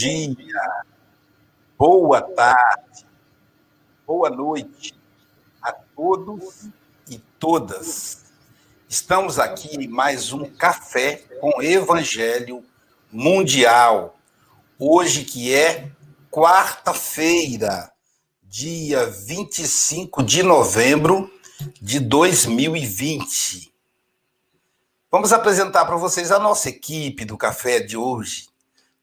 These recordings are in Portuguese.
Dia, boa tarde, boa noite a todos e todas. Estamos aqui em mais um café com Evangelho Mundial. Hoje que é quarta-feira, dia 25 de novembro de 2020. Vamos apresentar para vocês a nossa equipe do café de hoje.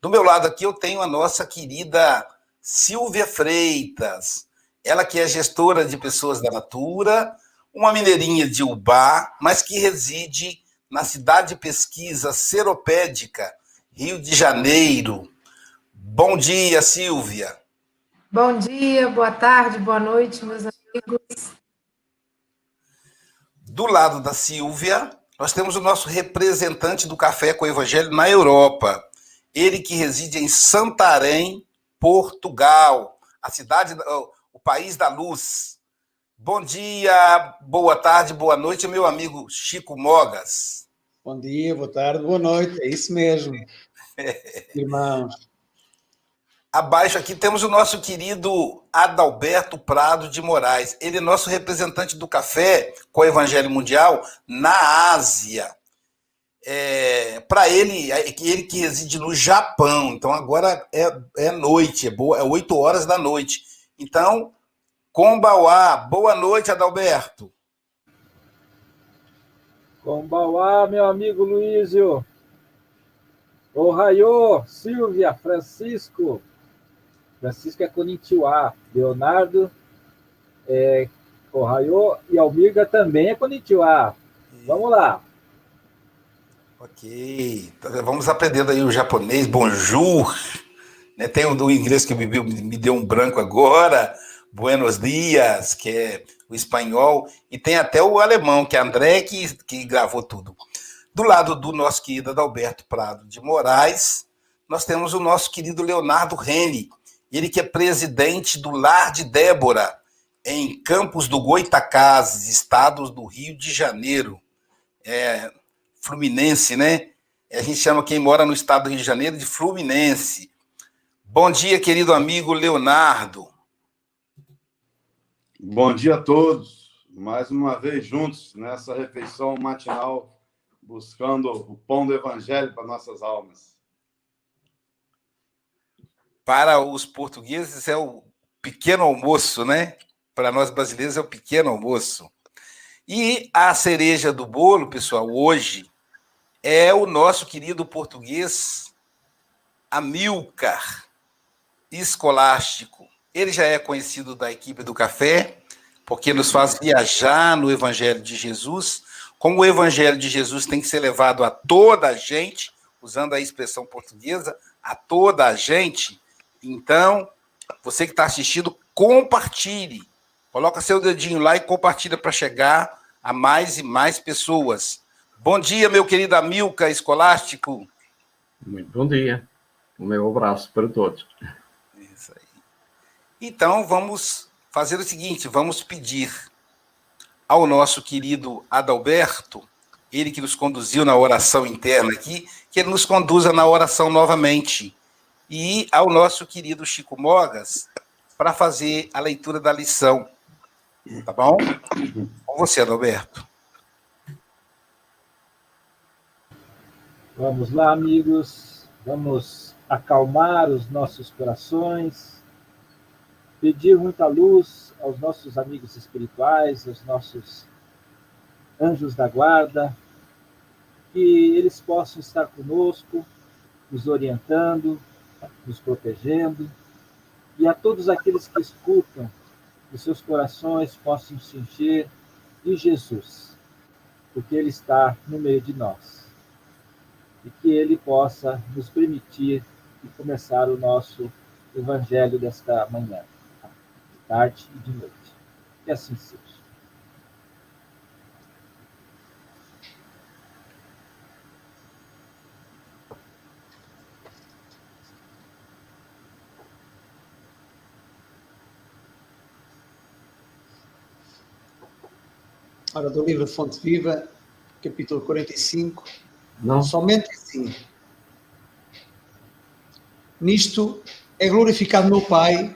Do meu lado aqui eu tenho a nossa querida Silvia Freitas, ela que é gestora de pessoas da Natura, uma mineirinha de Ubá, mas que reside na cidade de pesquisa seropédica, Rio de Janeiro. Bom dia, Silvia. Bom dia, boa tarde, boa noite, meus amigos. Do lado da Silvia, nós temos o nosso representante do Café com o Evangelho na Europa, ele que reside em Santarém, Portugal, a cidade, o país da luz. Bom dia, boa tarde, boa noite, meu amigo Chico Mogas. Bom dia, boa tarde, boa noite, é isso mesmo. Irmãos. Abaixo aqui temos o nosso querido Adalberto Prado de Moraes. Ele é nosso representante do café com o Evangelho Mundial na Ásia é, para ele, é, ele que reside no Japão, então agora é, é noite, é, boa, é 8 horas da noite. Então, Kombauá, boa noite, Adalberto. Kombauá, meu amigo Luísio. Ohaiô, Silvia, Francisco. Francisco é Konnichiwa. Leonardo é e Almirga também é Konnichiwa. Vamos lá. Ok, vamos aprendendo aí o japonês, bonjour, né? tem o do inglês que me, me deu um branco agora, buenos dias, que é o espanhol, e tem até o alemão, que é André, que, que gravou tudo. Do lado do nosso querido Adalberto Prado de Moraes, nós temos o nosso querido Leonardo Rene, ele que é presidente do Lar de Débora, em Campos do Goitacazes, estados do Rio de Janeiro. É, Fluminense, né? A gente chama quem mora no estado do Rio de Janeiro de Fluminense. Bom dia, querido amigo Leonardo. Bom dia a todos. Mais uma vez juntos nessa refeição matinal, buscando o pão do evangelho para nossas almas. Para os portugueses é o pequeno almoço, né? Para nós brasileiros é o pequeno almoço. E a cereja do bolo, pessoal, hoje é o nosso querido português Amilcar Escolástico. Ele já é conhecido da equipe do café, porque nos faz viajar no Evangelho de Jesus. Como o Evangelho de Jesus tem que ser levado a toda a gente, usando a expressão portuguesa, a toda a gente, então, você que está assistindo, compartilhe. Coloca seu dedinho lá e compartilha para chegar a mais e mais pessoas. Bom dia, meu querido Amilca Escolástico. Muito bom dia. O meu abraço para todos. Isso aí. Então, vamos fazer o seguinte: vamos pedir ao nosso querido Adalberto, ele que nos conduziu na oração interna aqui, que ele nos conduza na oração novamente. E ao nosso querido Chico Mogas, para fazer a leitura da lição. Tá bom? Com você, Adalberto. Vamos lá, amigos, vamos acalmar os nossos corações, pedir muita luz aos nossos amigos espirituais, aos nossos anjos da guarda, que eles possam estar conosco, nos orientando, nos protegendo, e a todos aqueles que escutam, que seus corações possam se encher de Jesus, porque Ele está no meio de nós e que Ele possa nos permitir começar o nosso Evangelho desta manhã, de tarde e de noite. Que assim seja. Ora, do livro Fonte Viva, capítulo 45, não. Somente assim. Nisto é glorificado meu Pai,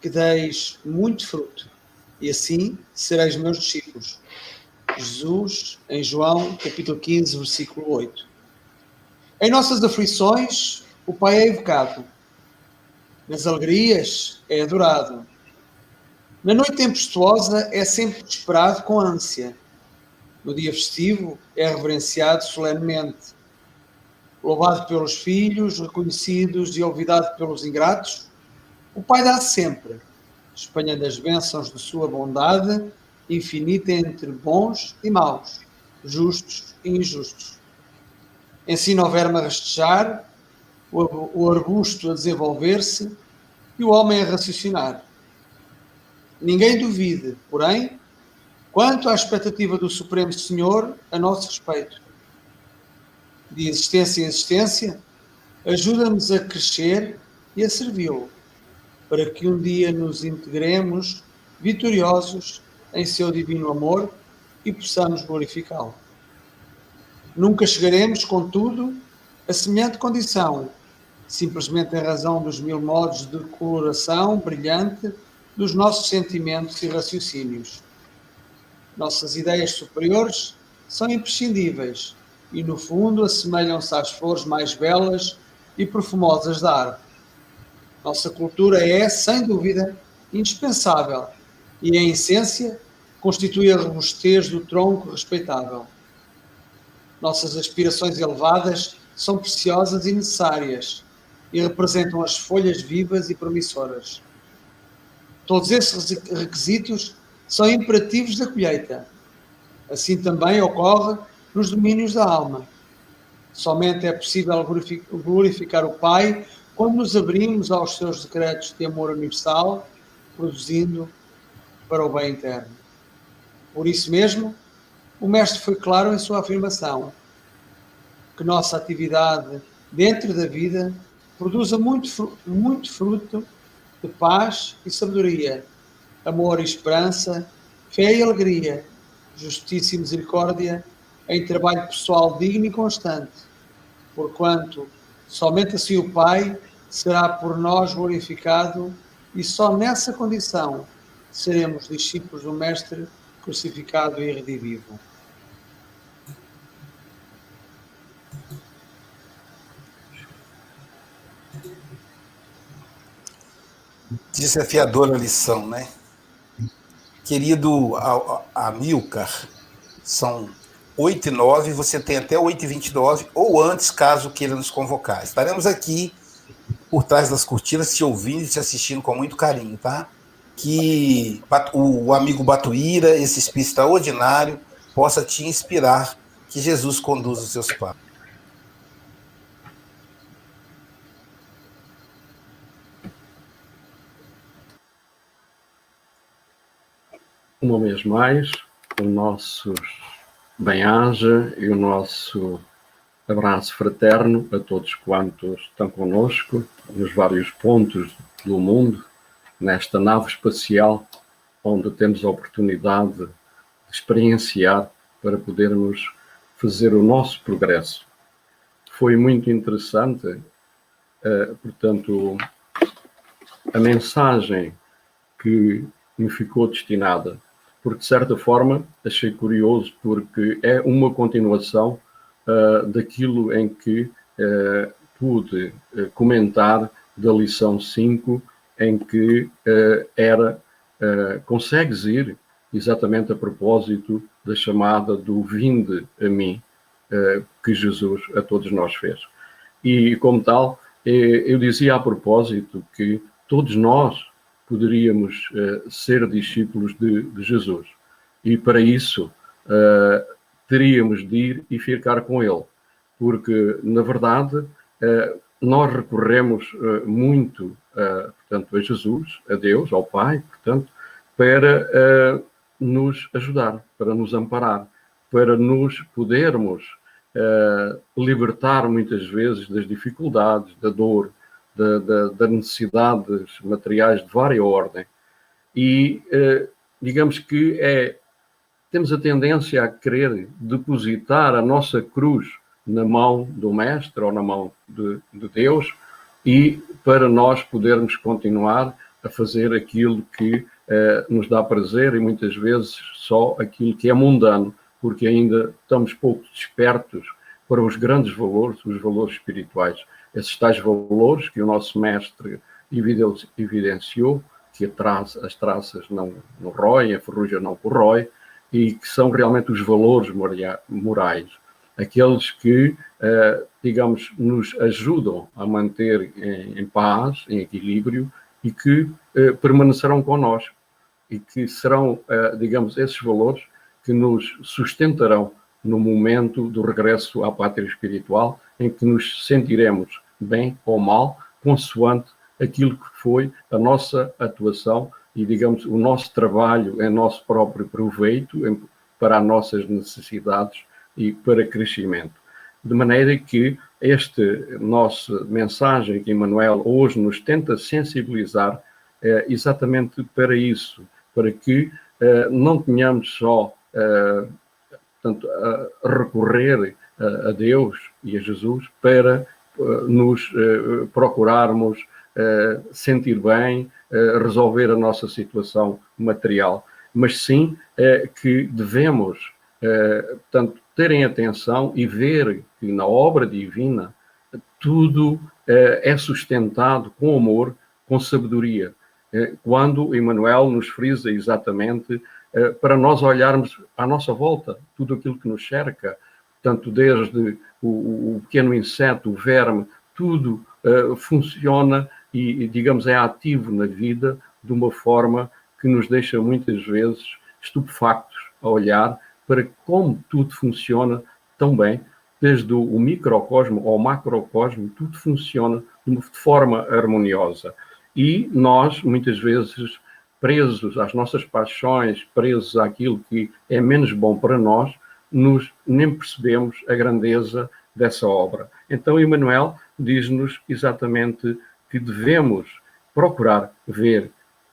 que deis muito fruto, e assim sereis meus discípulos. Jesus, em João, capítulo 15, versículo 8. Em nossas aflições, o Pai é evocado. Nas alegrias, é adorado. Na noite tempestuosa, é sempre esperado com ânsia. No dia festivo, é reverenciado solenemente. Louvado pelos filhos, reconhecidos e olvidado pelos ingratos, o Pai dá sempre, espalhando as bênçãos de sua bondade infinita entre bons e maus, justos e injustos. Ensina o verme a rastejar, o arbusto a desenvolver-se e o homem a raciocinar. Ninguém duvide, porém, quanto à expectativa do Supremo Senhor a nosso respeito. De existência em existência, ajuda-nos a crescer e a servi-lo, para que um dia nos integremos vitoriosos em seu divino amor e possamos glorificá-lo. Nunca chegaremos, contudo, a semelhante condição, simplesmente em razão dos mil modos de coloração brilhante dos nossos sentimentos e raciocínios. Nossas ideias superiores são imprescindíveis e, no fundo, assemelham-se às flores mais belas e perfumosas da árvore. Nossa cultura é, sem dúvida, indispensável e, em essência, constitui a robustez do tronco respeitável. Nossas aspirações elevadas são preciosas e necessárias e representam as folhas vivas e promissoras. Todos esses requisitos são imperativos da colheita. Assim também ocorre nos domínios da alma. Somente é possível glorificar o Pai quando nos abrimos aos seus decretos de amor universal, produzindo para o bem interno. Por isso mesmo, o Mestre foi claro em sua afirmação que nossa atividade dentro da vida produza muito, muito fruto de paz e sabedoria, amor e esperança, fé e alegria, justiça e misericórdia, em trabalho pessoal digno e constante, porquanto somente assim o Pai será por nós glorificado e só nessa condição seremos discípulos do Mestre crucificado e redivivo. Desafiadora lição, né? Querido Amilcar, são 8 e 9, você tem até 8 e 29, ou antes, caso queira nos convocar. Estaremos aqui por trás das cortinas, te ouvindo e te assistindo com muito carinho, tá? Que o amigo Batuíra, esse espírito extraordinário, possa te inspirar, que Jesus conduza os seus passos. Uma vez mais, o nosso bem-aja e o nosso abraço fraterno a todos quantos estão conosco nos vários pontos do mundo, nesta nave espacial, onde temos a oportunidade de experienciar para podermos fazer o nosso progresso. Foi muito interessante, uh, portanto, a mensagem que me ficou destinada porque de certa forma achei curioso, porque é uma continuação uh, daquilo em que uh, pude uh, comentar da lição 5, em que era consegues ir exatamente a propósito da chamada do vinde a mim que Jesus a todos nós fez. E como tal, eu dizia a propósito que todos nós poderíamos uh, ser discípulos de, de, Jesus. E para isso uh, teríamos de ir e ficar com Ele, porque na verdade uh, nós recorremos muito, portanto, a Jesus, a Deus, ao Pai, portanto, para nos ajudar, para nos amparar, para nos podermos libertar muitas vezes das dificuldades, da dor, das necessidades materiais de várias ordem. E uh, digamos que é, temos a tendência a querer depositar a nossa cruz na mão do Mestre ou na mão de, de Deus, e para nós podermos continuar a fazer aquilo que eh, nos dá prazer e muitas vezes só aquilo que é mundano, porque ainda estamos pouco despertos para os grandes valores, os valores espirituais. Esses tais valores que o nosso mestre evidenciou, que as traças não, não roem, a ferrugem não corrói, e que são realmente os valores morais, aqueles que, eh, digamos, nos ajudam a manter em, paz, em equilíbrio e que eh, permanecerão connosco e que serão, eh, digamos, esses valores que nos sustentarão no momento do regresso à pátria espiritual, em que nos sentiremos bem ou mal, consoante aquilo que foi a nossa atuação e, digamos, o nosso trabalho em nosso próprio proveito, em, para as nossas necessidades e para crescimento. De maneira que esta nossa mensagem que Emmanuel hoje nos tenta sensibilizar é exatamente para isso, para que uh, não tenhamos só uh, portanto, a recorrer a, a Deus e a Jesus para uh, nos procurarmos sentir bem, resolver a nossa situação material, mas sim que devemos, portanto, terem atenção e ver que na obra divina tudo é sustentado com amor, com sabedoria. Quando Emmanuel nos frisa exatamente para nós olharmos à nossa volta tudo aquilo que nos cerca, tanto desde o, o pequeno inseto, o verme, tudo uh, funciona e, digamos, é ativo na vida de uma forma que nos deixa muitas vezes estupefactos a olhar para como tudo funciona tão bem, desde o microcosmo ao macrocosmo, tudo funciona de forma harmoniosa. E nós, muitas vezes, presos às nossas paixões, presos àquilo que é menos bom para nós, nos, nem percebemos a grandeza dessa obra. Então, Emmanuel diz-nos exatamente que devemos procurar ver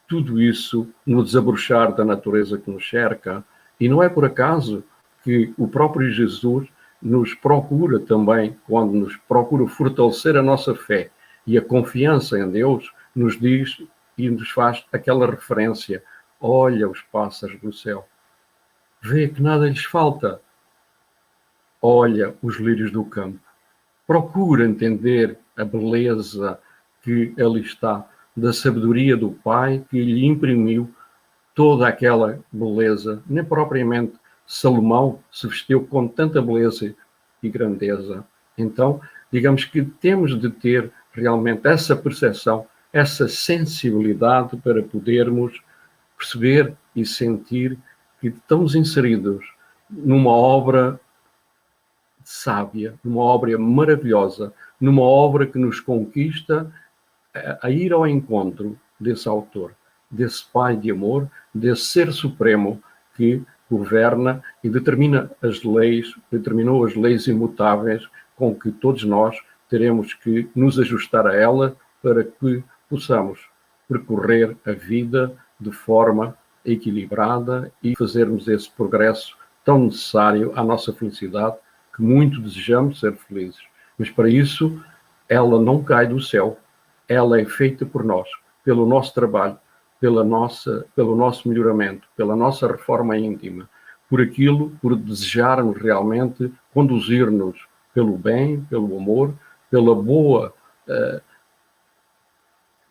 tudo isso no desabrochar da natureza que nos cerca. E não é por acaso que o próprio Jesus nos procura também, quando nos procura fortalecer a nossa fé e a confiança em Deus, nos diz e nos faz aquela referência: olha os pássaros do céu, vê que nada lhes falta, olha os lírios do campo, procura entender a beleza que ali está, da sabedoria do Pai que lhe imprimiu toda aquela beleza, nem propriamente Salomão se vestiu com tanta beleza e grandeza. Então, digamos que temos de ter realmente essa percepção essa sensibilidade para podermos perceber e sentir que estamos inseridos numa obra sábia, numa obra maravilhosa, numa obra que nos conquista a, ir ao encontro desse autor, desse Pai de amor, desse Ser Supremo que governa e determina as leis, determinou as leis imutáveis com que todos nós teremos que nos ajustar a ela para que possamos percorrer a vida de forma equilibrada e fazermos esse progresso tão necessário à nossa felicidade, que muito desejamos ser felizes. Mas para isso, ela não cai do céu, ela é feita por nós, pelo nosso trabalho, pela nossa, pelo nosso melhoramento, pela nossa reforma íntima, por aquilo, por desejarmos realmente conduzir-nos pelo bem, pelo amor, pela boa uh,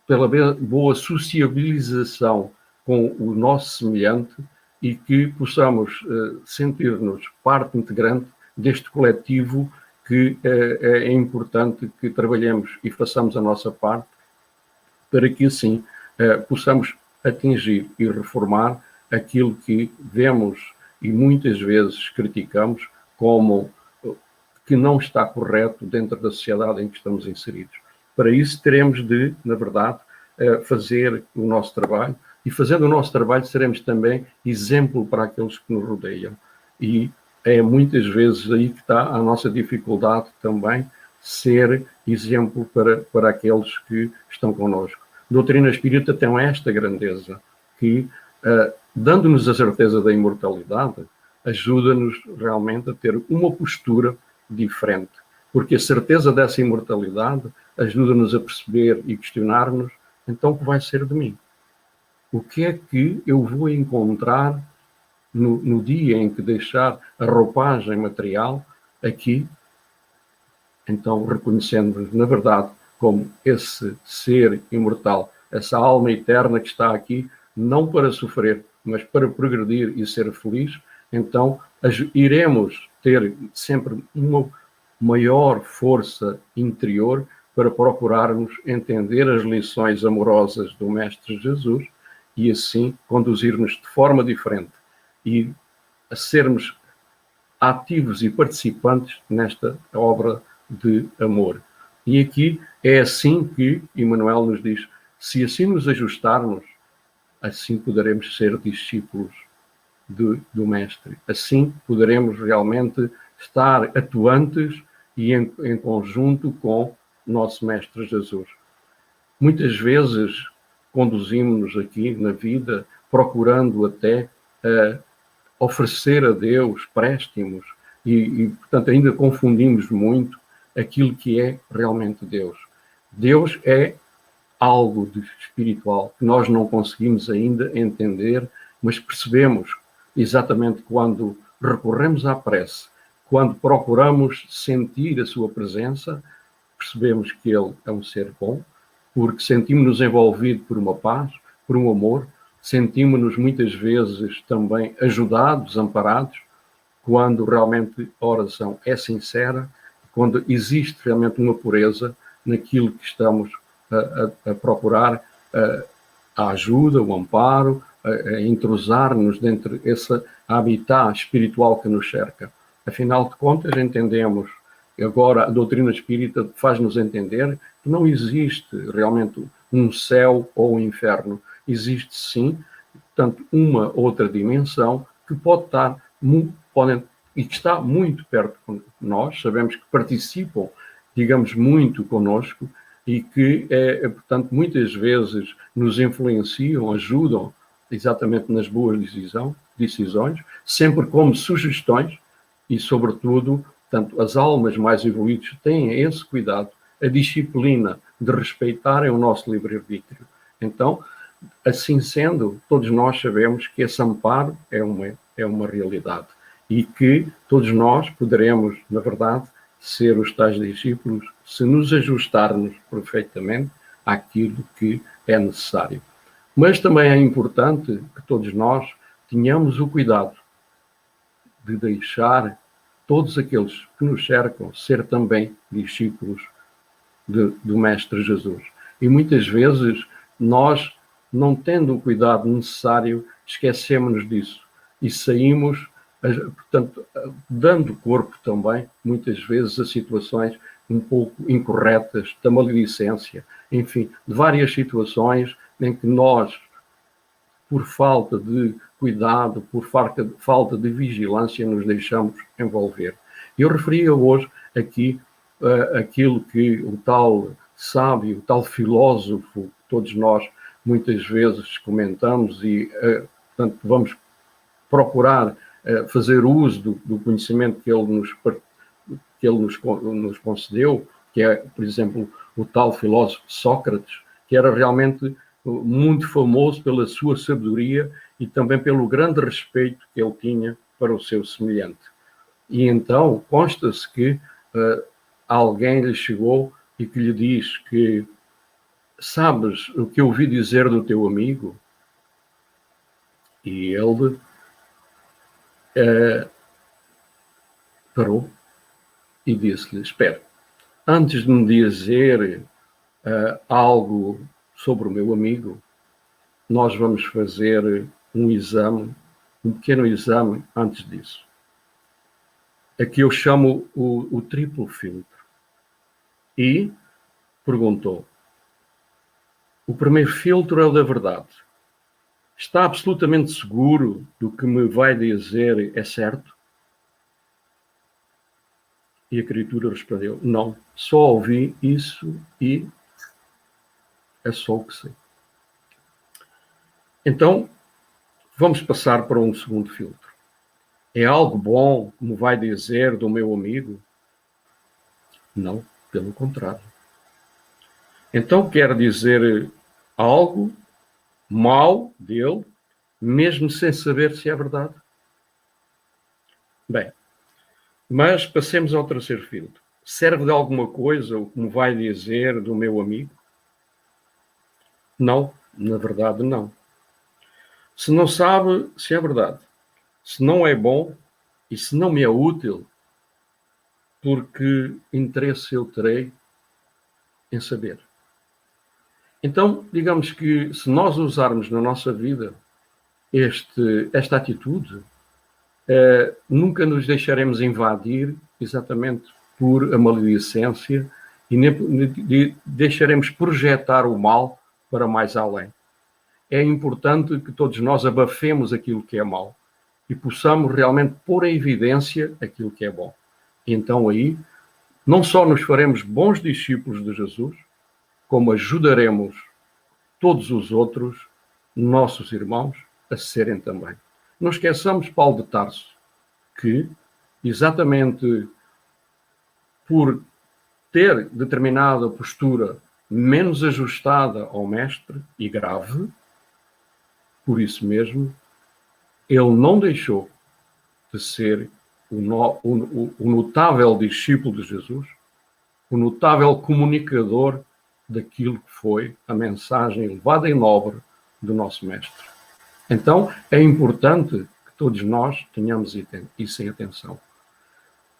pela boa sociabilização com o nosso semelhante e que possamos uh, sentir-nos parte integrante deste coletivo que uh, é importante que trabalhemos e façamos a nossa parte para que assim uh, possamos atingir e reformar aquilo que vemos e muitas vezes criticamos como que não está correto dentro da sociedade em que estamos inseridos. Para isso, teremos de, na verdade, eh, fazer o nosso trabalho e, fazendo o nosso trabalho, seremos também exemplo para aqueles que nos rodeiam. E é muitas vezes aí que está a nossa dificuldade também, ser exemplo para, para aqueles que estão connosco. Doutrina espírita tem esta grandeza, que, uh, dando-nos a certeza da imortalidade, ajuda-nos realmente a ter uma postura diferente porque a certeza dessa imortalidade ajuda-nos a perceber e questionar-nos, então o que vai ser de mim? O que é que eu vou encontrar no, no dia em que deixar a roupagem material aqui? Então, reconhecendo-nos, na verdade, como esse ser imortal, essa alma eterna que está aqui, não para sofrer, mas para progredir e ser feliz, então iremos ter sempre uma maior força interior para procurarmos entender as lições amorosas do Mestre Jesus e assim conduzir-nos de forma diferente e a sermos ativos e participantes nesta obra de amor. E aqui é assim que Emmanuel nos diz: se assim nos ajustarmos, assim poderemos ser discípulos de, do Mestre. Assim poderemos realmente estar atuantes e em, em conjunto com nosso Mestre Jesus. Muitas vezes conduzimos-nos aqui na vida procurando até uh, oferecer a Deus préstimos e, e, portanto, ainda confundimos muito aquilo que é realmente Deus. Deus é algo de espiritual que nós não conseguimos ainda entender, mas percebemos exatamente quando recorremos à prece, quando procuramos sentir a sua presença, percebemos que ele é um ser bom, porque sentimos-nos envolvidos por uma paz, por um amor, sentimos-nos muitas vezes também ajudados, amparados, quando realmente a oração é sincera, quando existe realmente uma pureza naquilo que estamos a, a, a procurar, a, a, ajuda, o amparo, a, entrosar-nos dentro desse habitat espiritual que nos cerca. Afinal de contas, entendemos Agora, a doutrina espírita faz-nos entender que não existe realmente um céu ou um inferno. Existe sim, portanto, uma outra dimensão que pode estar pode, e que está muito perto de nós, sabemos que participam, digamos, muito conosco e que, é, portanto, muitas vezes nos influenciam, ajudam exatamente nas boas decisão, decisões, sempre como sugestões e, sobretudo, Portanto, as almas mais evoluídas têm esse cuidado, a disciplina de respeitarem o nosso livre-arbítrio. Então, assim sendo, todos nós sabemos que esse amparo é uma, é uma realidade e que todos nós poderemos, na verdade, ser os tais discípulos se nos ajustarmos perfeitamente àquilo que é necessário. Mas também é importante que todos nós tenhamos o cuidado de deixar todos aqueles que nos cercam ser também discípulos de, do Mestre Jesus. E muitas vezes nós, não tendo o cuidado necessário, esquecemos-nos disso e saímos, portanto, dando corpo também, muitas vezes, a situações um pouco incorretas, da maledicência, enfim, de várias situações em que nós, por falta de cuidado, por falta, falta de vigilância, nos deixamos envolver. Eu referia hoje aqui uh, aquilo que o tal sábio, o tal filósofo, todos nós muitas vezes comentamos e, uh, portanto, vamos procurar uh, fazer uso do, do, conhecimento que ele, nos, que ele nos, nos concedeu, que é, por exemplo, o tal filósofo Sócrates, que era realmente muito famoso pela sua sabedoria e também pelo grande respeito que ele tinha para o seu semelhante. E então consta-se que uh, alguém lhe chegou e que lhe diz que sabes o que eu ouvi dizer do teu amigo? E ele uh, parou e disse-lhe: Espera, antes de me dizer uh, algo sobre o meu amigo, nós vamos fazer um exame, um pequeno exame antes disso. Aqui eu chamo o, o triplo filtro. E perguntou: o primeiro filtro é o da verdade. Está absolutamente seguro do que me vai dizer é certo? E a criatura respondeu: Não, só ouvi isso e é só o que sei. Então, Vamos passar para um segundo filtro. É algo bom, como vai dizer do meu amigo? Não, pelo contrário. Então quer dizer algo mal dele, mesmo sem saber se é verdade? Bem, mas passemos ao terceiro filtro. Serve de alguma coisa o que me vai dizer do meu amigo? Não, na verdade, não. Se não sabe se é verdade, se não é bom e se não me é útil, porque interesse eu terei em saber. Então, digamos que se nós usarmos na nossa vida este, esta atitude, eh, nunca nos deixaremos invadir exatamente por a maledicência e nem, de, deixaremos projetar o mal para mais além. É importante que todos nós abafemos aquilo que é mal e possamos realmente pôr em evidência aquilo que é bom. Então aí, não só nos faremos bons discípulos de Jesus, como ajudaremos todos os outros, nossos irmãos, a serem também. Não esqueçamos Paulo de Tarso, que, exatamente por ter determinada postura menos ajustada ao mestre e grave, por isso mesmo, ele não deixou de ser o, no, o, o notável discípulo de Jesus, o notável comunicador daquilo que foi a mensagem elevada e nobre do nosso Mestre. Então, é importante que todos nós tenhamos isso em atenção.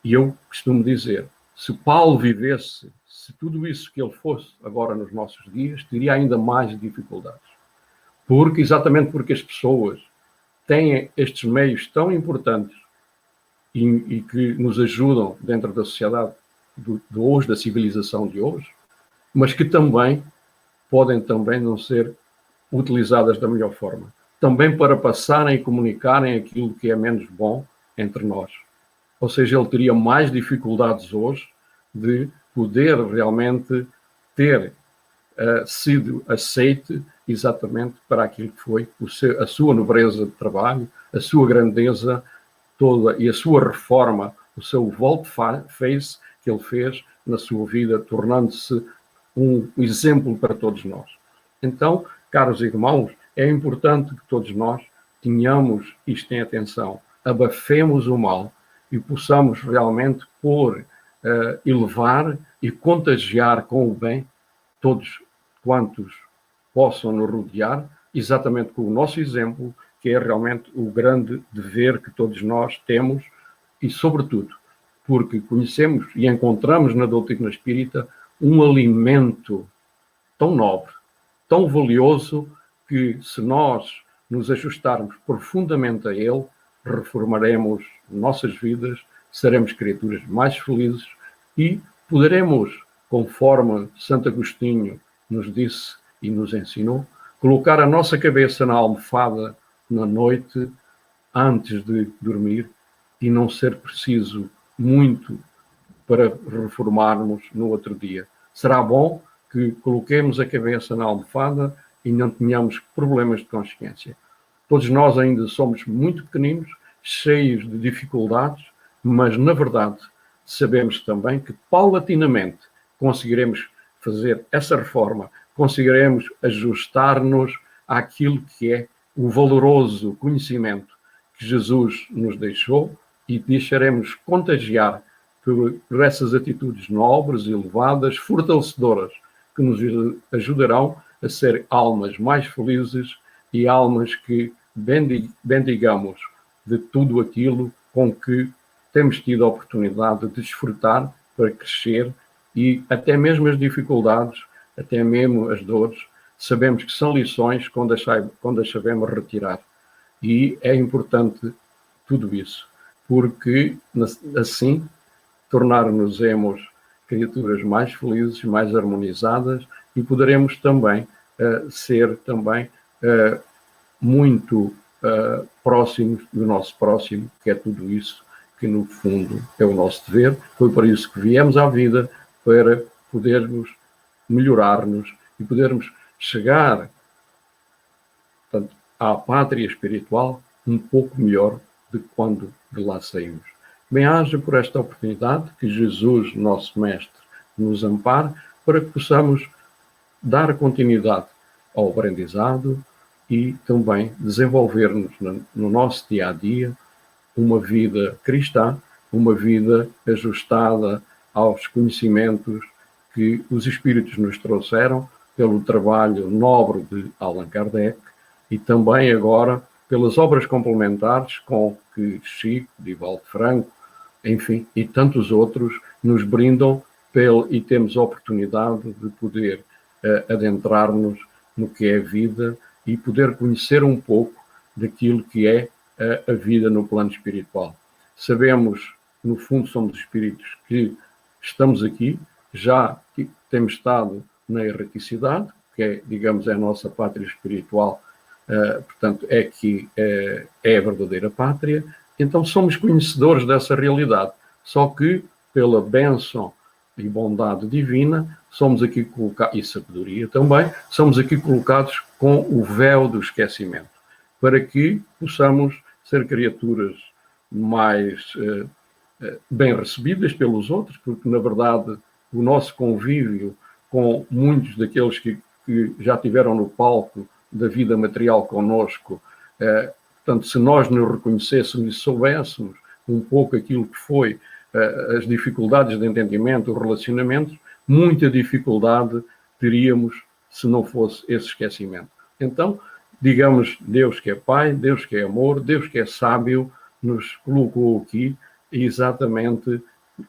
E eu costumo dizer: se Paulo vivesse, se tudo isso que ele fosse agora nos nossos dias, teria ainda mais dificuldades. Porque, exatamente porque as pessoas têm estes meios tão importantes e, e que nos ajudam dentro da sociedade de hoje, da civilização de hoje, mas que também podem também não ser utilizadas da melhor forma. Também para passarem e comunicarem aquilo que é menos bom entre nós. Ou seja, ele teria mais dificuldades hoje de poder realmente ter uh, sido aceite exatamente para aquilo que foi seu, a sua nobreza de trabalho, a sua grandeza toda e a sua reforma, o seu volte-face que ele fez na sua vida, tornando-se um exemplo para todos nós. Então, caros irmãos, é importante que todos nós tenhamos isto em atenção, abafemos o mal e possamos realmente pôr, uh, elevar e contagiar com o bem todos quantos possam nos rodear, exatamente com o nosso exemplo, que é realmente o grande dever que todos nós temos e, sobretudo, porque conhecemos e encontramos na doutrina espírita um alimento tão nobre, tão valioso, que se nós nos ajustarmos profundamente a ele, reformaremos nossas vidas, seremos criaturas mais felizes e poderemos, conforme Santo Agostinho nos disse e nos ensinou, colocar a nossa cabeça na almofada na noite antes de dormir e não ser preciso muito para reformarmos no outro dia será bom que coloquemos a cabeça na almofada e não tenhamos problemas de consciência. Todos nós ainda somos muito pequeninos, cheios de dificuldades, mas na verdade sabemos também que paulatinamente conseguiremos fazer essa reforma, conseguiremos ajustar-nos àquilo que é o valoroso conhecimento que Jesus nos deixou e deixaremos contagiar por, por essas atitudes nobres, elevadas, fortalecedoras, que nos ajudarão a ser almas mais felizes e almas que bendigamos de tudo aquilo com que temos tido a oportunidade de desfrutar para crescer e até mesmo as dificuldades, até mesmo as dores, sabemos que são lições quando as, sabemos retirar. E é importante tudo isso, porque assim tornar-nos-emos criaturas mais felizes, mais harmonizadas e poderemos também uh, ser também uh, muito uh, próximos do nosso próximo, que é tudo isso que no fundo é o nosso dever. Foi para isso que viemos à vida, para podermos melhorar-nos e podermos chegar portanto, à pátria espiritual um pouco melhor de quando de lá saímos. Bem-haja por esta oportunidade que Jesus, nosso Mestre, nos ampare para que possamos dar continuidade ao aprendizado e também desenvolver-nos no nosso dia a dia uma vida cristã, uma vida ajustada aos conhecimentos que os Espíritos nos trouxeram pelo trabalho nobre de Allan Kardec e também agora pelas obras complementares com que Chico, Divaldo Franco, enfim, e tantos outros nos brindam pel, e temos a oportunidade de poder uh, adentrar-nos no que é a vida e poder conhecer um pouco daquilo que é uh, a vida no plano espiritual. Sabemos, no fundo, somos espíritos que estamos aqui, já temos estado na erraticidade, que é, digamos, é a nossa pátria espiritual, uh, portanto, é que uh, é a verdadeira pátria, então somos conhecedores dessa realidade, só que pela bênção e bondade divina, somos aqui colocados, e sabedoria também, somos aqui colocados com o véu do esquecimento, para que possamos ser criaturas mais uh, bem recebidas pelos outros, porque na verdade o nosso convívio com muitos daqueles que, que já tiveram no palco da vida material conosco, eh, portanto, se nós nos reconhecêssemos e soubéssemos um pouco aquilo que foi eh, as dificuldades de entendimento, os relacionamentos, muita dificuldade teríamos se não fosse esse esquecimento. Então, digamos, Deus que é Pai, Deus que é amor, Deus que é sábio, nos colocou aqui exatamente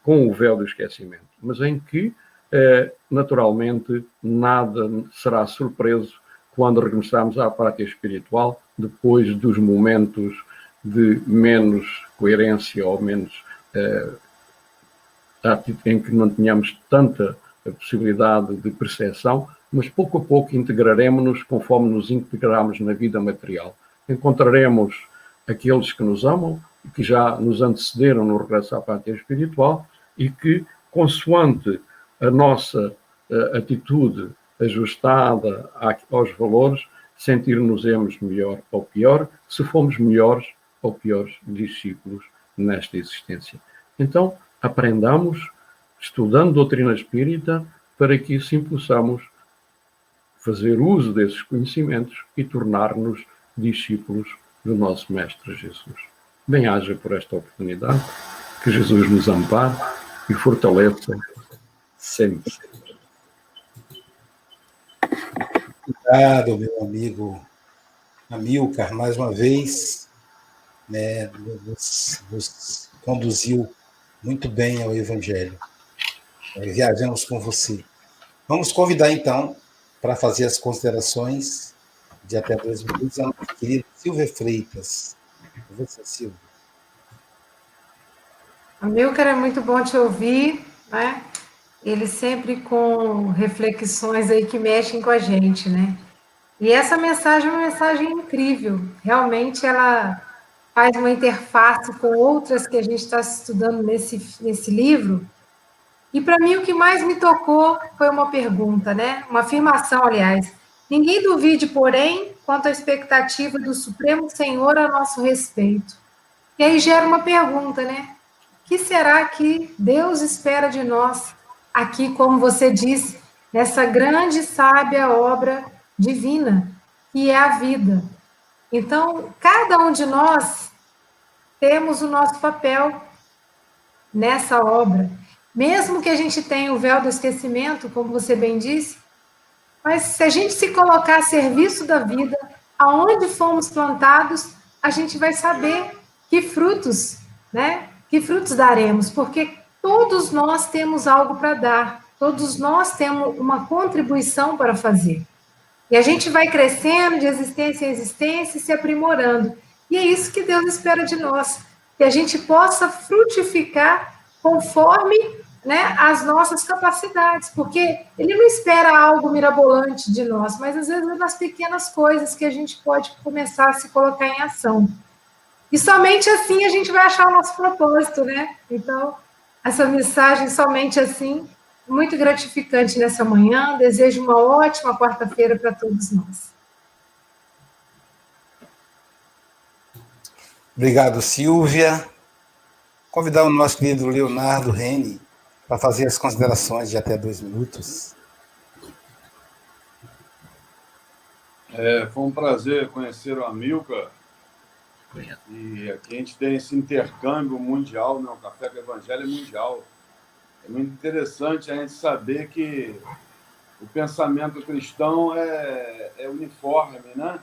com o véu do esquecimento, mas em que, eh, naturalmente, nada será surpreso quando regressarmos à prática espiritual, depois dos momentos de menos coerência ou menos eh, em que não tínhamos tanta possibilidade de percepção, mas pouco a pouco integraremos-nos conforme nos integramos na vida material. Encontraremos aqueles que nos amam, que já nos antecederam no regresso à pátria espiritual e que, consoante a nossa uh, atitude ajustada aos valores, sentir-nos-emos melhor ou pior, se fomos melhores ou piores discípulos nesta existência. Então, aprendamos, estudando doutrina espírita, para que assim possamos fazer uso desses conhecimentos e tornar-nos discípulos do nosso Mestre Jesus. Bem-haja por esta oportunidade, que Jesus nos ampare e fortaleça sempre. Obrigado, meu amigo Amilcar, mais uma vez, né, nos, nos conduziu muito bem ao Evangelho. Viajamos com você. Vamos convidar, então, para fazer as considerações de até dois minutos, a nossa querida Silvia Freitas. Você, Silvia. Amilcar, é muito bom te ouvir, né? Ele sempre com reflexões aí que mexem com a gente, né? E essa mensagem é uma mensagem incrível. Realmente ela faz uma interface com outras que a gente está estudando nesse, nesse livro. E para mim o que mais me tocou foi uma pergunta, né? Uma afirmação, aliás. Ninguém duvide, porém, quanto à expectativa do Supremo Senhor a nosso respeito. E aí gera uma pergunta, né? Que será que Deus espera de nós aqui, como você disse, nessa grande sábia obra divina, que é a vida? Então, cada um de nós temos o nosso papel nessa obra. Mesmo que a gente tenha o véu do esquecimento, como você bem disse, mas se a gente se colocar a serviço da vida, aonde fomos plantados, a gente vai saber que frutos, né? Que frutos daremos, porque todos nós temos algo para dar, todos nós temos uma contribuição para fazer. E a gente vai crescendo de existência em existência e se aprimorando. E é isso que Deus espera de nós, que a gente possa frutificar conforme né, as nossas capacidades, porque Ele não espera algo mirabolante de nós, mas às vezes é nas pequenas coisas que a gente pode começar a se colocar em ação. E somente assim a gente vai achar o nosso propósito, né? Então, essa mensagem somente assim muito gratificante nessa manhã. Desejo uma ótima quarta-feira para todos nós. Obrigado, Silvia. Convidar o nosso querido Leonardo Reni para fazer as considerações de até dois minutos. É, foi um prazer conhecer o Amilcar. E aqui a gente tem esse intercâmbio mundial, né? o Café com o Evangelho é mundial. É muito interessante a gente saber que o pensamento cristão é, é uniforme, né?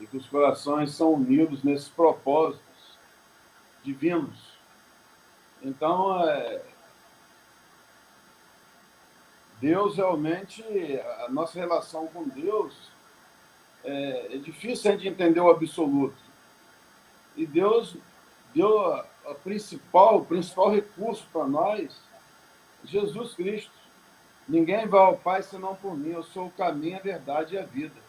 E que os corações são unidos nesses propósitos divinos. Então, é, Deus realmente, a nossa relação com Deus, é, é difícil a gente entender o absoluto. E Deus deu a, a principal, o principal recurso para nós, Jesus Cristo. Ninguém vai ao Pai senão por mim. Eu sou o caminho, a verdade e a vida.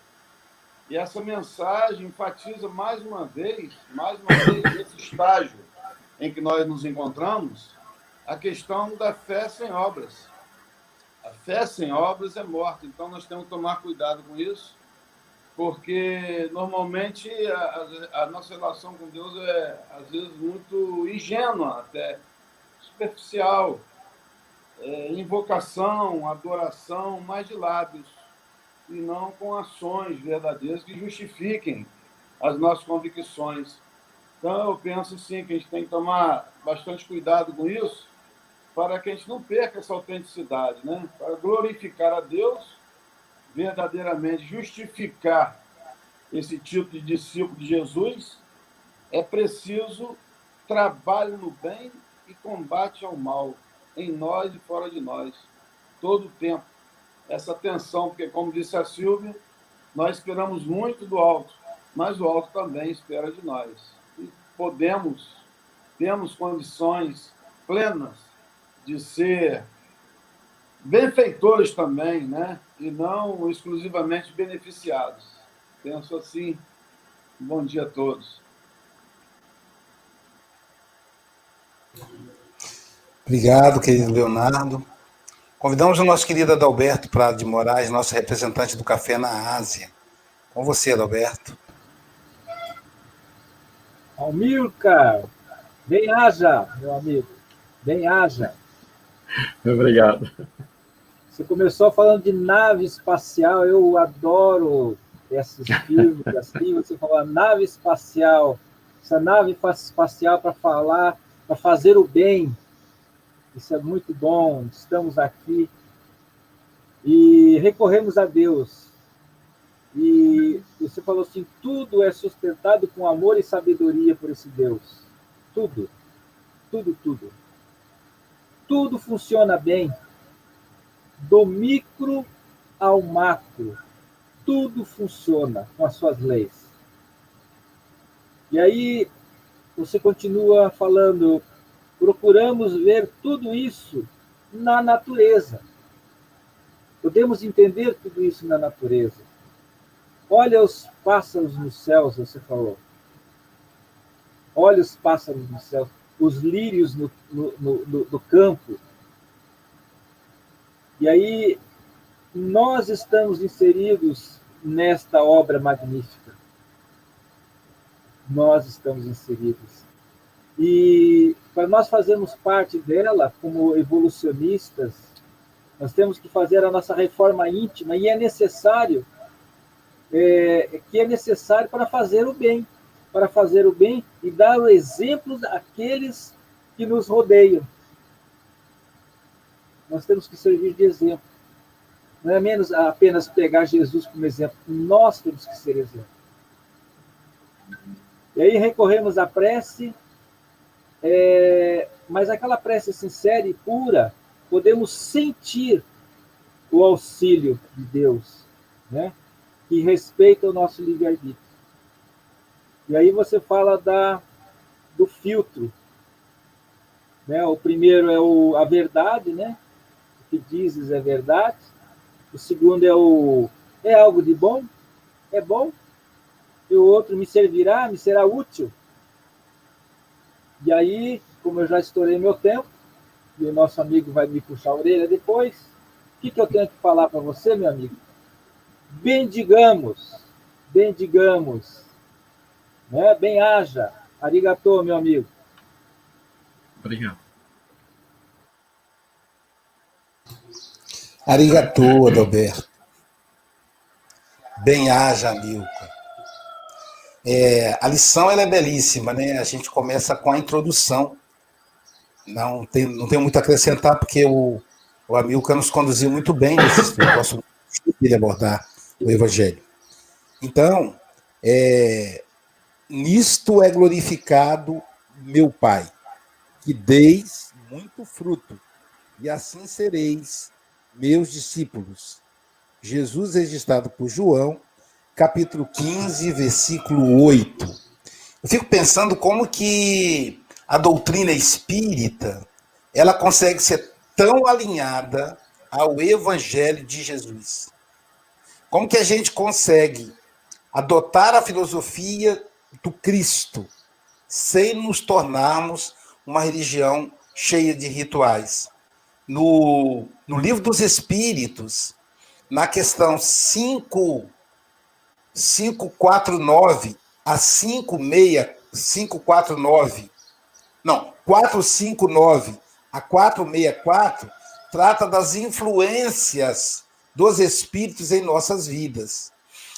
E essa mensagem enfatiza mais uma vez, mais uma vez, esse estágio em que nós nos encontramos, a questão da fé sem obras. A fé sem obras é morta, então nós temos que tomar cuidado com isso, porque normalmente a, a nossa relação com Deus é, às vezes, muito ingênua, até superficial é, invocação, adoração, mas de lábios, e não com ações verdadeiras que justifiquem as nossas convicções. Então, eu penso sim que a gente tem que tomar bastante cuidado com isso, para que a gente não perca essa autenticidade, né? Para glorificar a Deus, verdadeiramente justificar esse tipo de discípulo de Jesus, é preciso trabalho no bem e combate ao mal em nós e fora de nós, todo o tempo. Essa tensão, porque, como disse a Silvia, nós esperamos muito do alto, mas o alto também espera de nós. E podemos, temos condições plenas de ser benfeitores também, né? E não exclusivamente beneficiados. Penso assim. Bom dia a todos. Obrigado, querido Leonardo. Convidamos o nosso querido Adalberto Prado de Moraes, nosso representante do café na Ásia. Com você, Adalberto. Almilcar, bem haja, meu amigo. Bem haja. Obrigado. Você começou falando de nave espacial, eu adoro esses filmes assim. Você falou nave espacial, essa nave espacial para falar, para fazer o bem, isso é muito bom. Estamos aqui e recorremos a Deus. E você falou assim: tudo é sustentado com amor e sabedoria por esse Deus. Tudo. Tudo, tudo. Tudo funciona bem. Do micro ao macro. Tudo funciona com as suas leis. E aí, você continua falando procuramos ver tudo isso na natureza. Podemos entender tudo isso na natureza. Olha os pássaros nos céus, você falou. Olha os pássaros nos céus, os lírios no, no, no, no campo. E aí, nós estamos inseridos nesta obra magnífica. Nós estamos inseridos. E para nós fazermos parte dela como evolucionistas, nós temos que fazer a nossa reforma íntima e é necessário é, que é necessário para fazer o bem, para fazer o bem e dar o exemplo àqueles que nos rodeiam. Nós temos que servir de exemplo. Não é menos apenas pegar Jesus como exemplo, nós temos que ser exemplo. E aí recorremos à prece, é, mas aquela prece sincera e pura, podemos sentir o auxílio de Deus, né? que respeita o nosso livre-arbítrio. E aí você fala da, do filtro. Né? O primeiro é o, a verdade, né? Que dizes é verdade. O segundo é o é algo de bom? É bom? E o outro me servirá, me será útil? E aí, como eu já estourei meu tempo, e o nosso amigo vai me puxar a orelha depois, o que, que eu tenho que falar para você, meu amigo? Bendigamos, bendigamos, né? bem haja. Arigatô, meu amigo. Obrigado. Arigatou, Adalberto. Bem-haja, Milka. É, a lição ela é belíssima, né? A gente começa com a introdução. Não tem, não tem muito a acrescentar, porque o, o Amilcar nos conduziu muito bem nesse negócio de abordar o Evangelho. Então, é, nisto é glorificado meu Pai, que deis muito fruto, e assim sereis meus discípulos. Jesus registrado por João, capítulo 15, versículo 8. Eu fico pensando como que a doutrina espírita, ela consegue ser tão alinhada ao evangelho de Jesus. Como que a gente consegue adotar a filosofia do Cristo sem nos tornarmos uma religião cheia de rituais? No, no livro dos Espíritos, na questão 5, 549 a 56, 549, não, 459 a 464, trata das influências dos espíritos em nossas vidas.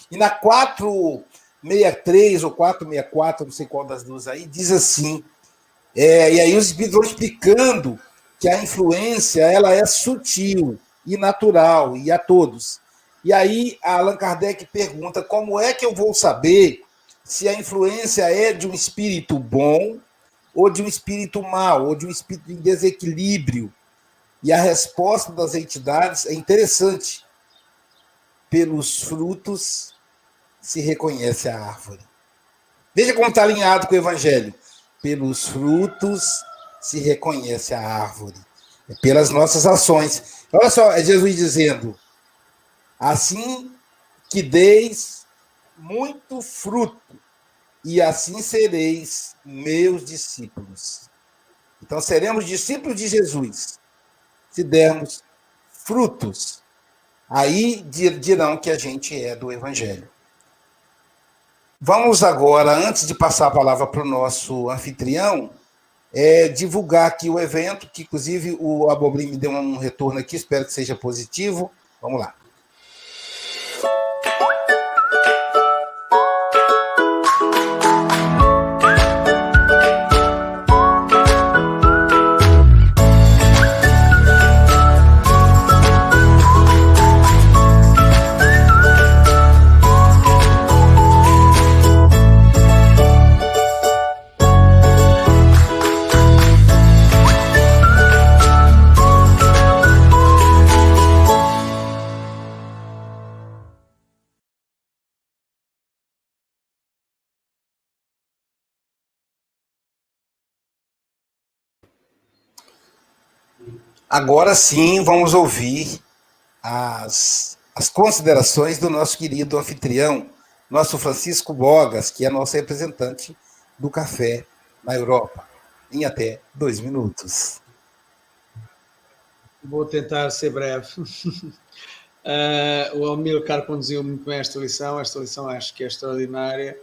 E na 463 ou 464, não sei qual das duas aí, diz assim, é, e aí os espíritos vão explicando que a influência ela é sutil e natural e a todos. E aí Allan Kardec pergunta como é que eu vou saber se a influência é de um espírito bom ou de um espírito mau, ou de um espírito em desequilíbrio. E a resposta das entidades é interessante. Pelos frutos se reconhece a árvore. Veja como está alinhado com o Evangelho. Pelos frutos se reconhece a árvore. É pelas nossas ações. Olha só, é Jesus dizendo: assim que deis muito fruto, e assim sereis meus discípulos. Então seremos discípulos de Jesus se dermos frutos. Aí dirão que a gente é do Evangelho. Vamos agora, antes de passar a palavra para o nosso anfitrião, é, divulgar aqui o evento, que inclusive o Abobrim me deu um retorno aqui, espero que seja positivo. Vamos lá. Agora sim, vamos ouvir as, as considerações do nosso querido anfitrião, nosso Francisco Bogas, que é nosso representante do café na Europa, em até dois minutos. Vou tentar ser breve. uh, o Amilcar conduziu muito bem esta lição, esta lição acho que é extraordinária.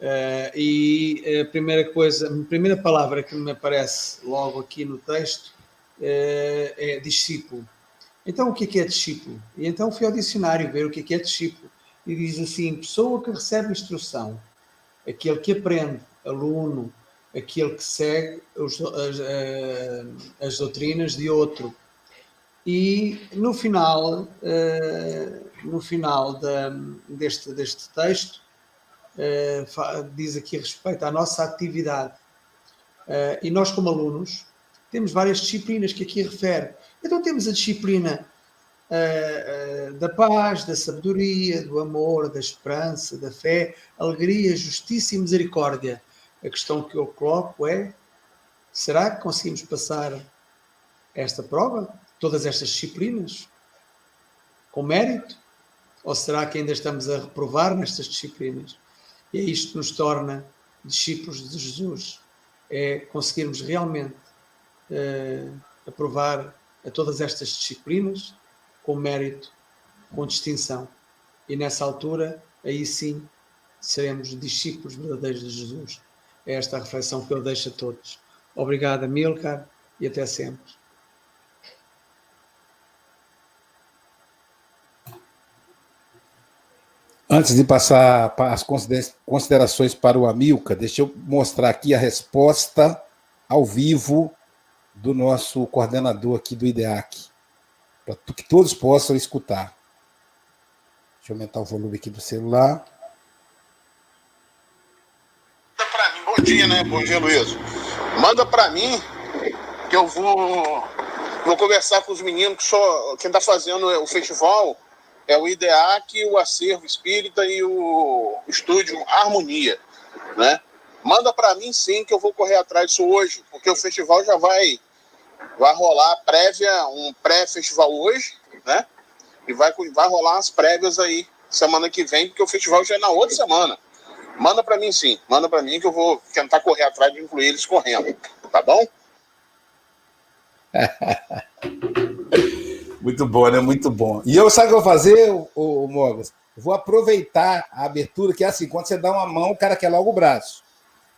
Uh, e a primeira coisa, a primeira palavra que me aparece logo aqui no texto é, é discípulo. Então, o que é, que é discípulo? E então fui ao dicionário ver o que é, que é discípulo. E diz assim: pessoa que recebe instrução, aquele que aprende, aluno, aquele que segue os, as, eh, as, doutrinas de outro. E no final, eh, no final deste, deste texto, eh, diz aqui respeito à nossa atividade. E nós, como alunos, temos várias disciplinas que aqui refere. Então temos a disciplina uh, uh, da paz, da sabedoria, do amor, da esperança, da fé, alegria, justiça e misericórdia. A questão que eu coloco é: será que conseguimos passar esta prova, todas estas disciplinas, com mérito? Ou será que ainda estamos a reprovar nestas disciplinas? E é isto que nos torna discípulos de Jesus, é conseguirmos realmente eh, aprovar a todas estas disciplinas com mérito, com distinção. E nessa altura, aí sim, seremos discípulos verdadeiros de Jesus. É esta a reflexão que eu deixo a todos. Obrigado, Milcar, e até sempre. Antes de passar as considerações para o Amilca, deixa eu mostrar aqui a resposta ao vivo do nosso coordenador aqui do IDEAC, para que todos possam escutar. Deixa eu aumentar o volume aqui do celular. Manda para mim, bom dia, né? Bom dia, Luiz. Manda para mim que eu vou vou conversar com os meninos que só quem está fazendo o festival é o IDEAC, o Acervo Espírita e o Estúdio Harmonia, né? Manda para mim sim que eu vou correr atrás disso hoje, porque o festival já vai vai rolar prévia, um pré-festival hoje, né? E vai, vai rolar as prévias aí semana que vem, porque o festival já é na outra semana. Manda para mim sim, manda para mim que eu vou tentar correr atrás de incluir eles correndo, tá bom? Muito bom, né? Muito bom. E eu, sabe o que eu vou fazer, o, o? Vou aproveitar a abertura, que é assim, quando você dá uma mão, o cara quer logo o braço.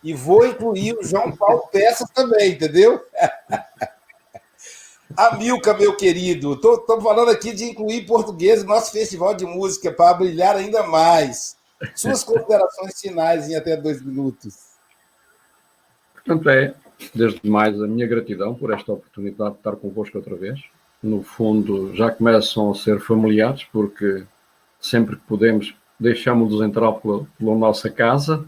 E vou incluir o João Paulo Peças também, entendeu? Amilca, meu querido, estou falando aqui de incluir português no nosso festival de música para brilhar ainda mais. Suas considerações finais em até dois minutos. Portanto, é, desde mais, a minha gratidão por esta oportunidade de estar convosco outra vez no fundo, já começam a ser familiares, porque sempre que podemos, deixamos-nos entrar pela, pela nossa casa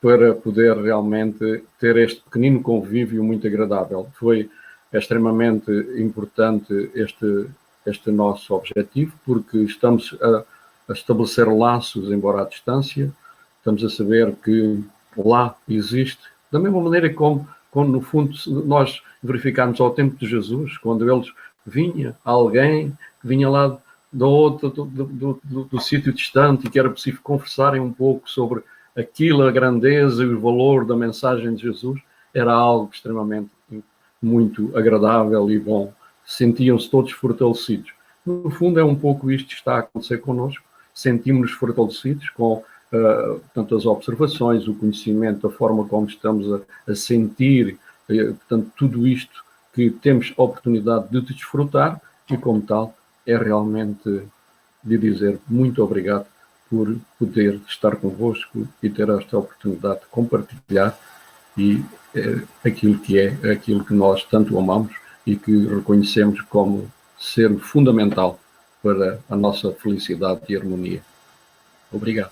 para poder realmente ter este pequenino convívio muito agradável. Foi extremamente importante este, este nosso objetivo, porque estamos a, a estabelecer laços, embora à distância, estamos a saber que lá existe, da mesma maneira como, como no fundo nós verificamos ao tempo de Jesus, quando eles vinha alguém que vinha lá do do, do, do, do sítio distante e que era possível conversarem um pouco sobre aquilo, a grandeza e o valor da mensagem de Jesus, era algo extremamente muito agradável e bom. Sentiam-se todos fortalecidos. No fundo, é um pouco isto que está a acontecer connosco. Sentimos-nos fortalecidos com uh, portanto, as observações, o conhecimento, a forma como estamos a, a sentir, uh, portanto, tudo isto que temos a oportunidade de desfrutar e, como tal, é realmente de dizer muito obrigado por poder estar convosco e ter esta oportunidade de compartilhar e é, aquilo que é, aquilo que nós tanto amamos e que reconhecemos como ser fundamental para a nossa felicidade e harmonia. Obrigado.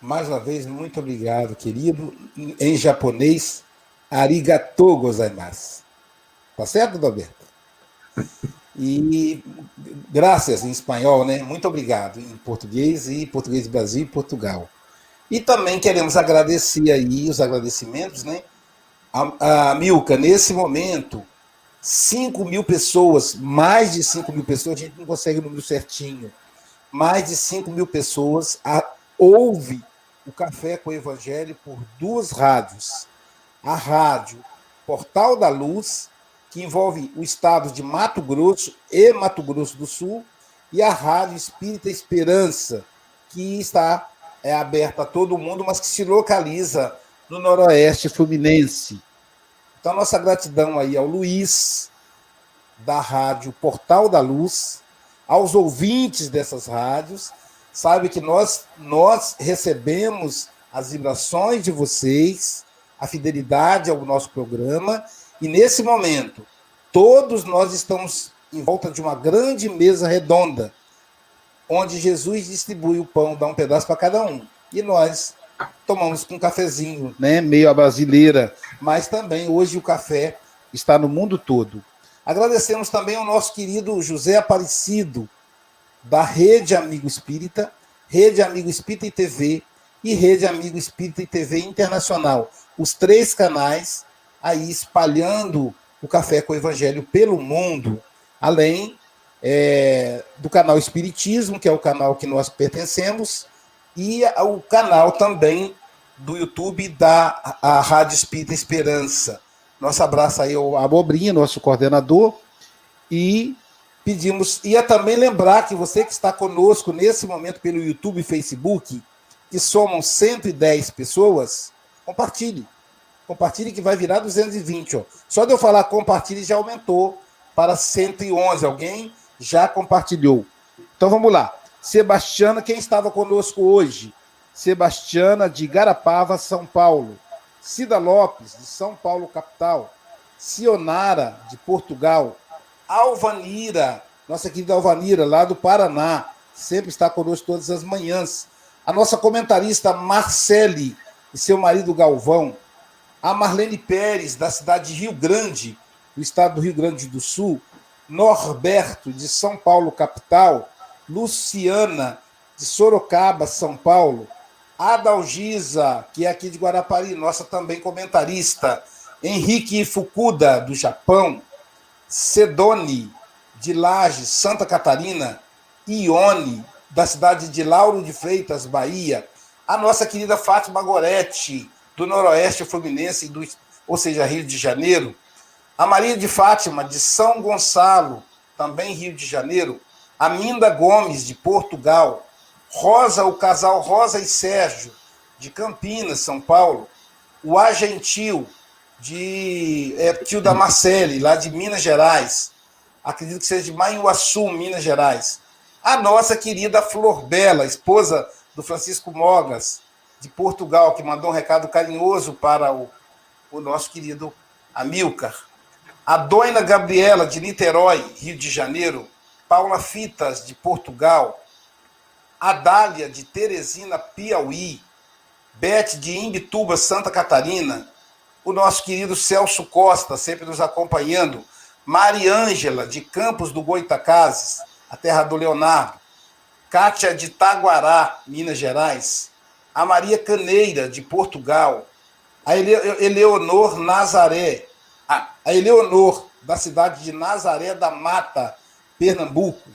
Mais uma vez, muito obrigado, querido. Em japonês, arigatou gozaimasu. Tá certo, Roberto? E graças em espanhol, né? Muito obrigado em português e português Brasil e Portugal. E também queremos agradecer aí os agradecimentos, né? A, a Milka, nesse momento, 5 mil pessoas, mais de 5 mil pessoas, a gente não consegue o número certinho, mais de 5 mil pessoas a, ouve o Café com o Evangelho por duas rádios. A rádio Portal da Luz, que envolve o estado de Mato Grosso e Mato Grosso do Sul, e a Rádio Espírita Esperança, que está é, aberta a todo mundo, mas que se localiza no Noroeste Fluminense. Então, nossa gratidão aí ao Luiz, da Rádio Portal da Luz, aos ouvintes dessas rádios sabe que nós, nós recebemos as vibrações de vocês, a fidelidade ao nosso programa, e nesse momento, todos nós estamos em volta de uma grande mesa redonda, onde Jesus distribui o pão, dá um pedaço para cada um. E nós tomamos com um cafezinho, né, meio a brasileira, mas também hoje o café está no mundo todo. Agradecemos também ao nosso querido José Aparecido, da Rede Amigo Espírita, Rede Amigo Espírita e TV e Rede Amigo Espírita e TV Internacional. Os três canais aí espalhando o Café com o Evangelho pelo mundo, além é, do canal Espiritismo, que é o canal que nós pertencemos, e o canal também do YouTube da a Rádio Espírita Esperança. Nosso abraço aí ao Abobrinha, nosso coordenador, e pedimos. Ia é também lembrar que você que está conosco nesse momento pelo YouTube e Facebook, que somam 110 pessoas, compartilhe. Compartilhe que vai virar 220. Ó. Só de eu falar compartilhe já aumentou para 111. Alguém já compartilhou. Então vamos lá. Sebastiana, quem estava conosco hoje? Sebastiana de Garapava, São Paulo. Cida Lopes, de São Paulo, capital. Sionara, de Portugal. Alvanira, nossa querida Alvanira, lá do Paraná, sempre está conosco todas as manhãs. A nossa comentarista Marcele e seu marido Galvão. A Marlene Pérez, da cidade de Rio Grande, do estado do Rio Grande do Sul. Norberto, de São Paulo, capital. Luciana, de Sorocaba, São Paulo. Adalgisa, que é aqui de Guarapari, nossa também comentarista. Henrique Fukuda, do Japão. Sedoni, de Lages, Santa Catarina. Ione, da cidade de Lauro de Freitas, Bahia. A nossa querida Fátima Goretti, do Noroeste Fluminense, do, ou seja, Rio de Janeiro. A Maria de Fátima, de São Gonçalo, também Rio de Janeiro. A Minda Gomes, de Portugal. Rosa, o casal Rosa e Sérgio, de Campinas, São Paulo. O Agentil, de é, tio da Marcele, lá de Minas Gerais. Acredito que seja de Manhuaçu, Minas Gerais. A nossa querida Flor Bela, esposa do Francisco Mogas, de Portugal, que mandou um recado carinhoso para o, o nosso querido Amilcar. A Dona Gabriela, de Niterói, Rio de Janeiro. Paula Fitas, de Portugal. A Dália, de Teresina, Piauí. Beth, de Imbituba, Santa Catarina. O nosso querido Celso Costa, sempre nos acompanhando. Mariângela, de Campos do Goitacazes, a terra do Leonardo. Cátia, de Taguará, Minas Gerais. A Maria Caneira, de Portugal. A Eleonor Nazaré. A Eleonor, da cidade de Nazaré da Mata, Pernambuco.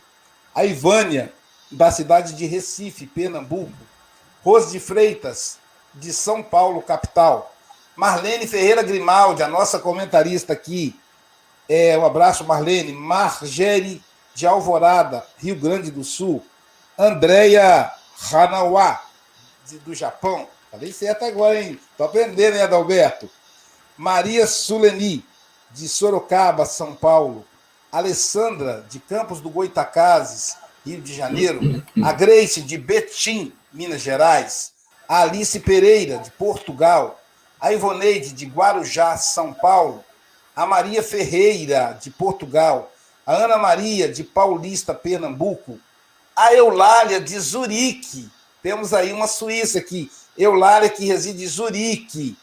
A Ivânia, da cidade de Recife, Pernambuco. Rose de Freitas, de São Paulo, capital. Marlene Ferreira Grimaldi, a nossa comentarista aqui. É, um abraço, Marlene. Margere de Alvorada, Rio Grande do Sul. Andréia Hanawa, do Japão. Falei certo agora, hein? Tô aprendendo, hein, Adalberto? Maria Suleni, de Sorocaba, São Paulo. Alessandra, de Campos do Goitacazes, Rio de Janeiro. A Grace, de Betim, Minas Gerais. A Alice Pereira, de Portugal. A Ivoneide, de Guarujá, São Paulo. A Maria Ferreira, de Portugal. A Ana Maria, de Paulista, Pernambuco. A Eulália, de Zurique. Temos aí uma Suíça aqui. Eulália, que reside em Zurique.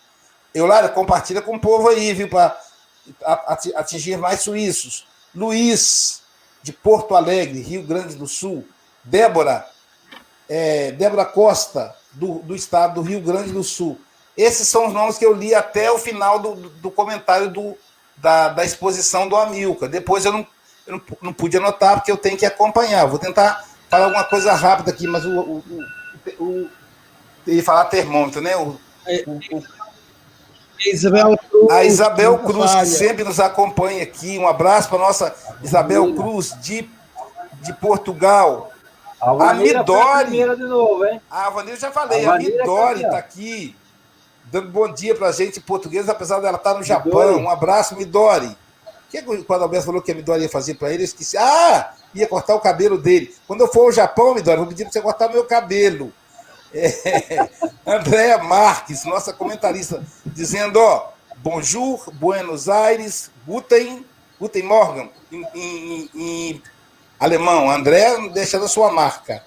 Eulália, compartilha com o povo aí, viu, para atingir mais suíços. Luiz, de Porto Alegre, Rio Grande do Sul. Débora, é, Débora Costa, do, do estado do Rio Grande do Sul. Esses são os nomes que eu li até o final do, do comentário do, da, da exposição do Amilca. Depois eu não, eu não, pude anotar, porque eu tenho que acompanhar. Vou tentar falar alguma coisa rápida aqui, mas o, o, o ele falar termômetro, né? O, o, Isabel Cruz, a Isabel Cruz, que sempre nos acompanha aqui. Um abraço para a nossa Isabel Cruz, de, de Portugal. A, a Midori. De novo, hein? A Vanilla já falei. A, a Midori está aqui, dando bom dia para a gente portuguesa, apesar dela estar tá no Japão. Midori. Um abraço, Midori. Que quando o Alberto falou que a Midori ia fazer para ele, eu esqueci. Ah, ia cortar o cabelo dele. Quando eu for ao Japão, Midori, vou pedir para você cortar meu cabelo. É, Andréa Marques, nossa comentarista, dizendo, ó, bonjour, Buenos Aires, Guten, Guten Morgen, em, em, em alemão. André, deixando a sua marca.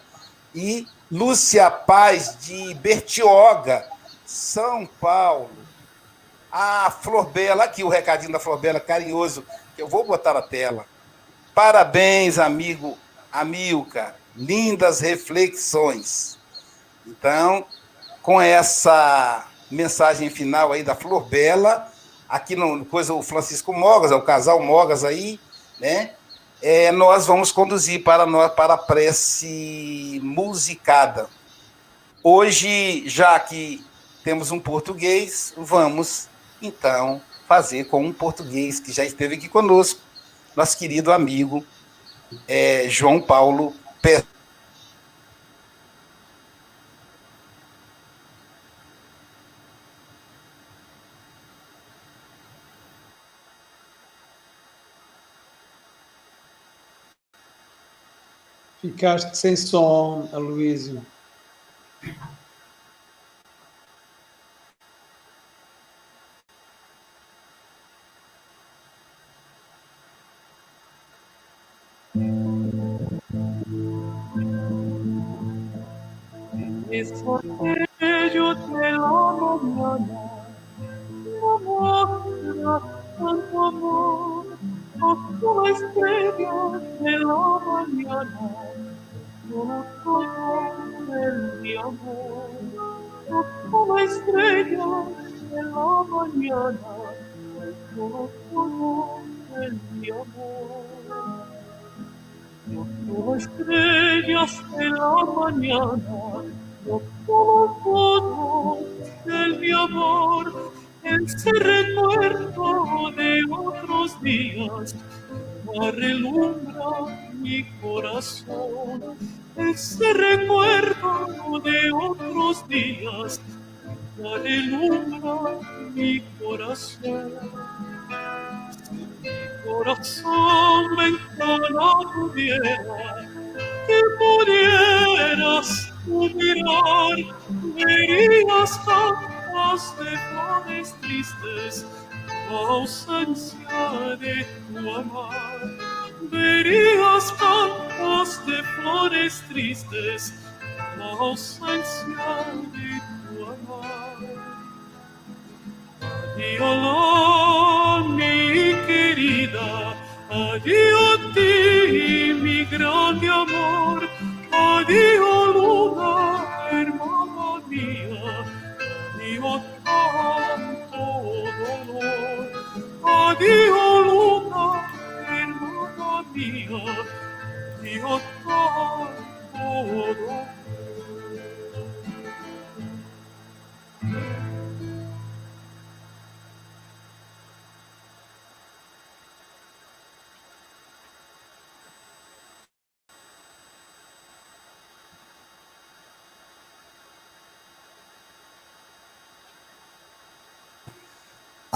E Lúcia Paz, de Bertioga, São Paulo. A Flor Bela, aqui o recadinho da Flor Bela, carinhoso, que eu vou botar na tela. Parabéns, amigo Amilca. Lindas reflexões. Então, com essa mensagem final aí da Flor Bela, aqui no coisa o Francisco Mogas, é o casal Mogas aí, né? É, nós vamos conduzir para nós para a prece musicada. Hoje, já que temos um português, vamos então fazer com um português que já esteve aqui conosco, nosso querido amigo é, João Paulo Pérez. Ficaste sem som, Aloísio. Destello de la mañana, no muestra tanto amor, como estrella de la mañana, no todo mi amor, como estrella de la mañana, no todo mi amor. Como estrellas de la mañana, de mi amor, ese recuerdo de otros días, relumbra mi corazón, ese recuerdo de otros días, relumbra mi corazón. Corazón ventana pudiera, que pudieras tú mirar, verías tantas de flores tristes, ausencia de tu amar. Verías tantas de flores tristes, ausencia de tu amar. Adiós, mi querida, adiós ti, mi grande amor, adiós luna, hermana mía, adiós tanto dolor, adiós luna, hermana mía, adiós tanto dolor.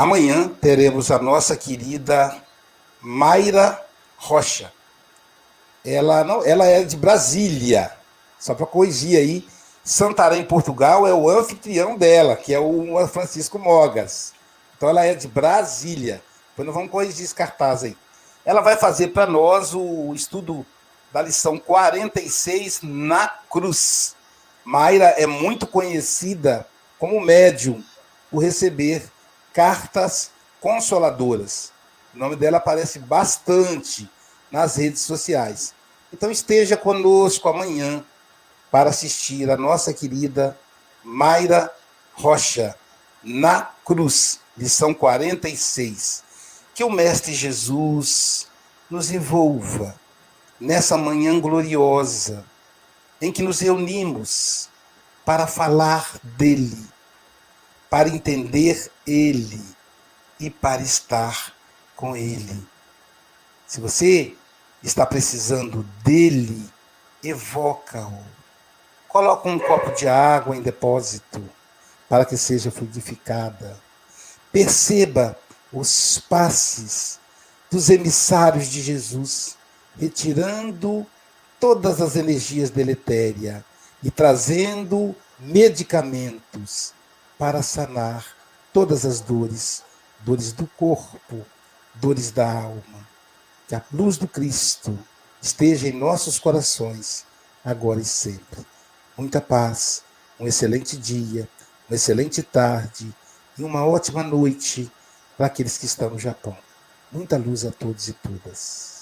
Amanhã teremos a nossa querida Mayra Rocha. Ela não, ela é de Brasília. Só para corrigir aí, Santarém, Portugal é o anfitrião dela, que é o Francisco Mogas. Então ela é de Brasília. Depois nós vamos corrigir esse cartaz aí. Ela vai fazer para nós o estudo da lição 46 na cruz. Mayra é muito conhecida como médium por receber cartas consoladoras. O nome dela aparece bastante nas redes sociais. Então esteja conosco amanhã para assistir a nossa querida Mayra Rocha na cruz, lição 46. Que o mestre Jesus nos envolva nessa manhã gloriosa em que nos reunimos para falar dele para entender Ele e para estar com Ele. Se você está precisando dele, evoca-o. Coloca um copo de água em depósito para que seja fluidificada. Perceba os passes dos emissários de Jesus, retirando todas as energias deletérias e trazendo medicamentos para sanar todas as dores, dores do corpo, dores da alma. Que a luz do Cristo esteja em nossos corações, agora e sempre. Muita paz, um excelente dia, uma excelente tarde e uma ótima noite para aqueles que estão no Japão. Muita luz a todos e todas.